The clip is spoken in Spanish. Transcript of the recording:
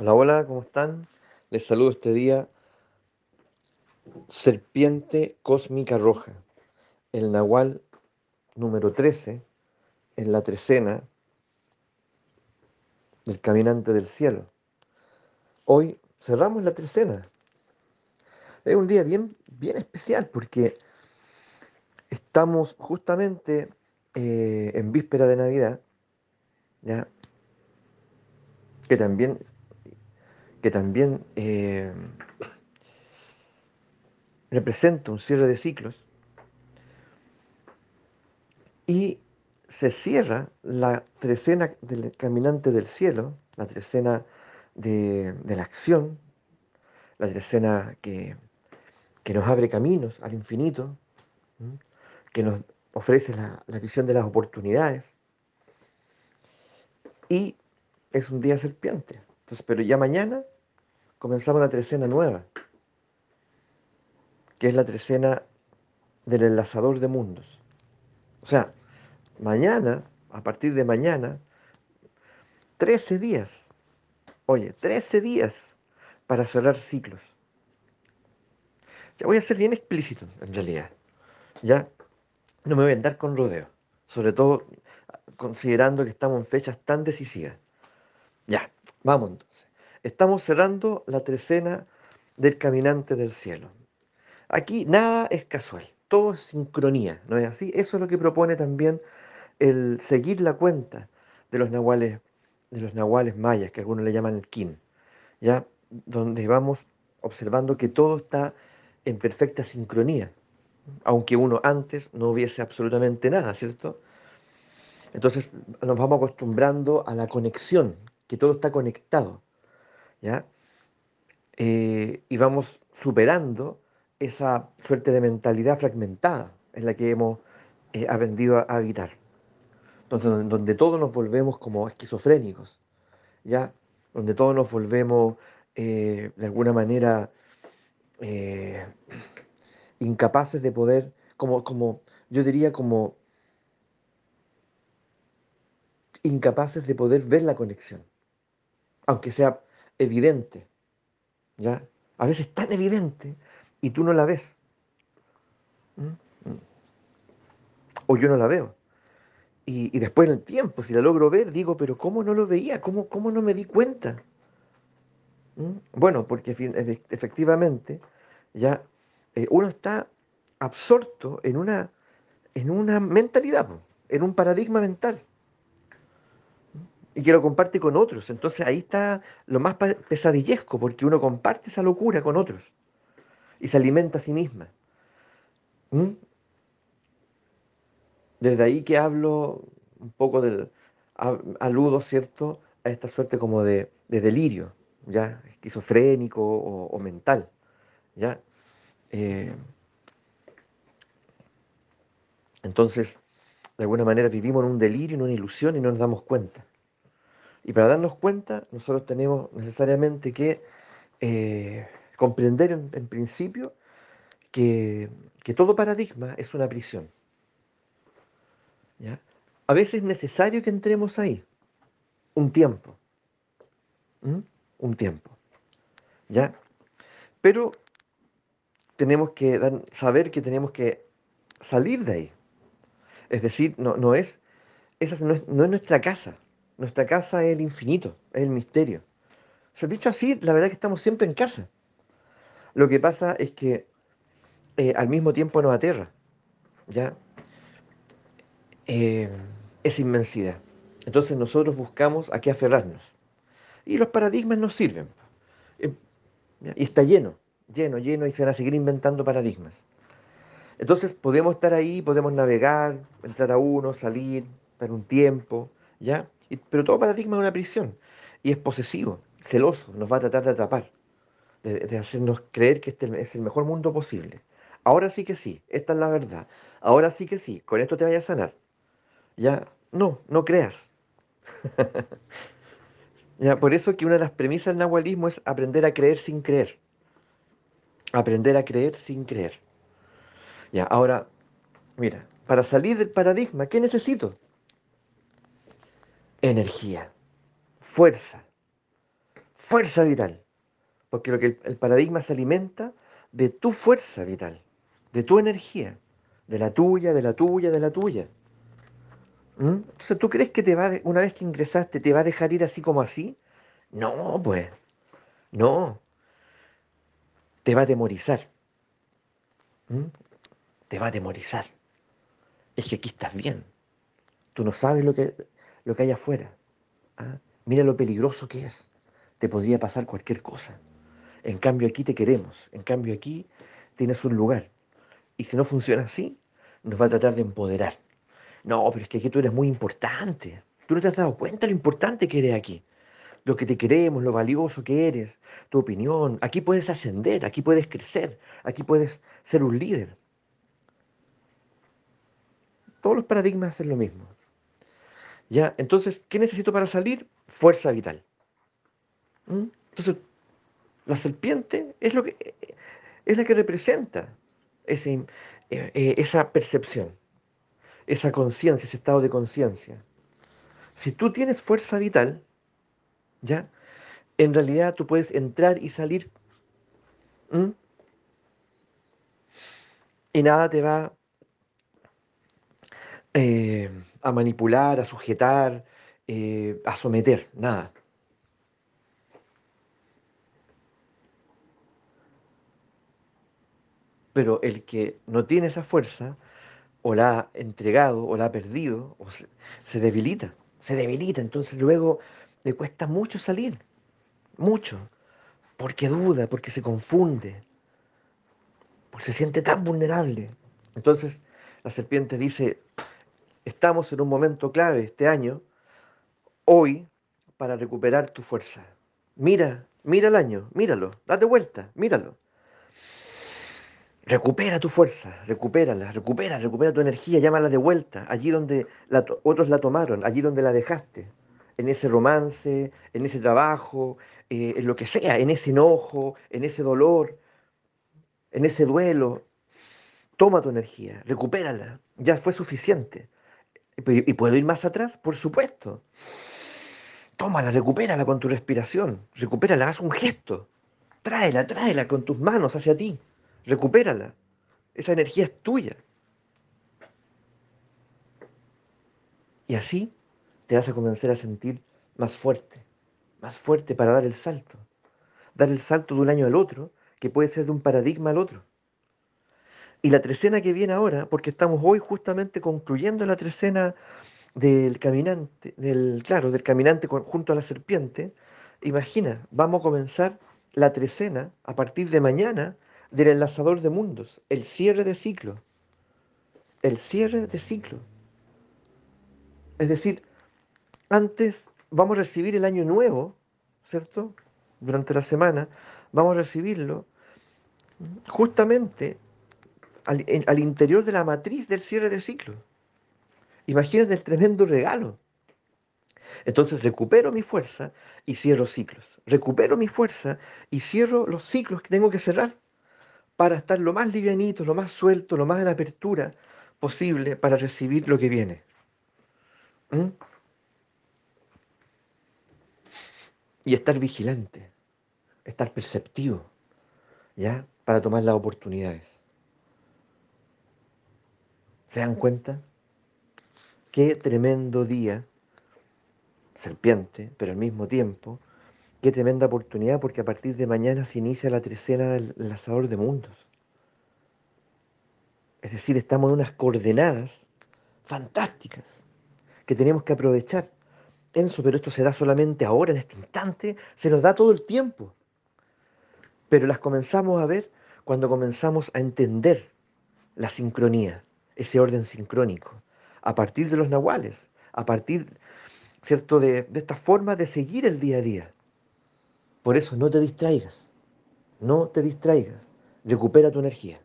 Hola, hola, ¿cómo están? Les saludo este día. Serpiente cósmica roja, el Nahual número 13 en la trecena del caminante del cielo. Hoy cerramos la trecena. Es un día bien, bien especial porque estamos justamente eh, en víspera de Navidad, ¿ya? que también que también eh, representa un cierre de ciclos, y se cierra la trecena del caminante del cielo, la trecena de, la acción, la trecena que, que, nos abre caminos al infinito, que nos ofrece la, la visión de las oportunidades, y es un día serpiente. Entonces, pero ya mañana comenzamos la trecena nueva, que es la trecena del enlazador de mundos. O sea, mañana, a partir de mañana, 13 días, oye, 13 días para cerrar ciclos. Ya voy a ser bien explícito, en realidad. Ya no me voy a andar con rodeo, sobre todo considerando que estamos en fechas tan decisivas. Ya, vamos entonces. Estamos cerrando la trecena del caminante del cielo. Aquí nada es casual, todo es sincronía, ¿no es así? Eso es lo que propone también el seguir la cuenta de los nahuales, de los nahuales mayas, que algunos le llaman el kin, ¿ya? Donde vamos observando que todo está en perfecta sincronía, aunque uno antes no hubiese absolutamente nada, ¿cierto? Entonces nos vamos acostumbrando a la conexión, que todo está conectado. ¿Ya? Eh, y vamos superando esa suerte de mentalidad fragmentada en la que hemos eh, aprendido a habitar. Entonces, donde todos nos volvemos como esquizofrénicos, ¿ya? Donde todos nos volvemos eh, de alguna manera incapaces de poder, como, como, yo diría como incapaces de poder ver la conexión, aunque sea evidente, ¿ya? A veces tan evidente y tú no la ves. ¿Mm? O yo no la veo. Y, después en el tiempo, si la logro ver, digo, pero ¿cómo no lo veía? ¿Cómo, cómo no me di cuenta? ¿Mm? Bueno, porque efectivamente ya eh, uno está absorto en una, en una mentalidad, en un paradigma mental y que lo comparte con otros. Entonces ahí está lo más pesadillesco, porque uno comparte esa locura con otros y se alimenta a sí misma. ¿Mm? Desde ahí que hablo un poco del, aludo, ¿cierto?, a esta suerte como de, delirio, ¿ya? Esquizofrénico o, mental, ¿ya? Eh, entonces, de alguna manera vivimos en un delirio, en una ilusión y no nos damos cuenta. Y para darnos cuenta, nosotros tenemos necesariamente que eh, comprender en, principio que, todo paradigma es una prisión. A veces es necesario que entremos ahí, un tiempo. Un tiempo. ¿Ya? Pero tenemos que saber que tenemos que salir de ahí. Es decir, no, no es, esa no es nuestra casa. Nuestra casa es el infinito, es el misterio. Se ha dicho así, la verdad es que estamos siempre en casa. Lo que pasa es que eh, al mismo tiempo nos aterra, ¿ya? Eh, es inmensidad. Entonces nosotros buscamos a qué aferrarnos. Y los paradigmas nos sirven. Eh, y está lleno, lleno, lleno, y se van a seguir inventando paradigmas. Entonces podemos estar ahí, podemos navegar, entrar a uno, salir, dar un tiempo, ¿ya? Pero todo paradigma es una prisión y es posesivo, celoso, nos va a tratar de atrapar, de, hacernos creer que este es el mejor mundo posible. Ahora sí que sí, esta es la verdad. Ahora sí que sí, con esto te vaya a sanar. Ya, no, no creas. ya, por eso que una de las premisas del nahualismo es aprender a creer sin creer. Aprender a creer sin creer. Ya, ahora, mira, para salir del paradigma, ¿qué necesito? Energía, fuerza, fuerza vital. Porque lo que el, paradigma se alimenta de tu fuerza vital, de tu energía, de la tuya, de la tuya, de la tuya. ¿Mm? Entonces, ¿tú crees que te va una vez que ingresaste te va a dejar ir así como así? No, pues. No. Te va a demorizar. ¿Mm? Te va a demorizar. Es que aquí estás bien. Tú no sabes lo que, lo que hay afuera. ¿ah? Mira lo peligroso que es. Te podría pasar cualquier cosa. En cambio aquí te queremos. En cambio aquí tienes un lugar. Y si no funciona así, nos va a tratar de empoderar. No, pero es que aquí tú eres muy importante. Tú no te has dado cuenta lo importante que eres aquí. Lo que te queremos, lo valioso que eres, tu opinión. Aquí puedes ascender, aquí puedes crecer, aquí puedes ser un líder. Todos los paradigmas hacen lo mismo. ¿Ya? Entonces, ¿qué necesito para salir? Fuerza vital. ¿Mm? Entonces, la serpiente es, lo que, es la que representa ese, eh, eh, esa percepción, esa conciencia, ese estado de conciencia. Si tú tienes fuerza vital, ¿ya? En realidad tú puedes entrar y salir. Y nada te va eh, a manipular, a sujetar, a someter, nada. Pero el que no tiene esa fuerza, o la ha entregado, o la ha perdido, o se, debilita, se debilita. Entonces luego le cuesta mucho salir, mucho, porque duda, porque se confunde, porque se siente tan vulnerable. Entonces la serpiente dice, estamos en un momento clave este año, hoy, para recuperar tu fuerza. Mira, mira el año, míralo, date vuelta, míralo. Recupera tu fuerza, recupérala, recupera, recupera tu energía, llámala de vuelta, allí donde otros la tomaron, allí donde la dejaste, en ese romance, en ese trabajo, eh, en lo que sea, en ese enojo, en ese dolor, en ese duelo. Toma tu energía, recupérala, ya fue suficiente. ¿Y puedo ir más atrás? Por supuesto. Tómala, recupérala con tu respiración, recupérala, haz un gesto, tráela, tráela con tus manos hacia ti. Recupérala. Esa energía es tuya. Y así te vas a comenzar a sentir más fuerte, más fuerte para dar el salto. Dar el salto de un año al otro, que puede ser de un paradigma al otro. Y la trecena que viene ahora, porque estamos hoy justamente concluyendo la trecena del caminante, del, claro, del caminante junto a la serpiente, imagina, vamos a comenzar la trecena a partir de mañana del enlazador de mundos, el cierre de ciclo. El cierre de ciclo. Es decir, antes vamos a recibir el año nuevo, ¿cierto? Durante la semana, vamos a recibirlo justamente al, interior de la matriz del cierre de ciclo. Imagínate el tremendo regalo. Entonces recupero mi fuerza y cierro ciclos. Recupero mi fuerza y cierro los ciclos que tengo que cerrar para estar lo más livianito, lo más suelto, lo más en apertura posible para recibir lo que viene. ¿Mm? Y estar vigilante, estar perceptivo, ¿ya? Para tomar las oportunidades. ¿Se dan cuenta? Qué tremendo día, serpiente, pero al mismo tiempo, Qué tremenda oportunidad porque a partir de mañana se inicia la trecena del lanzador de mundos. Es decir, estamos en unas coordenadas fantásticas que tenemos que aprovechar. Enzo, pero esto se da solamente ahora, en este instante, se nos da todo el tiempo. Pero las comenzamos a ver cuando comenzamos a entender la sincronía, ese orden sincrónico, a partir de los nahuales, a partir, ¿cierto?, de, de esta forma de seguir el día a día. Por eso no te distraigas, no te distraigas, recupera tu energía.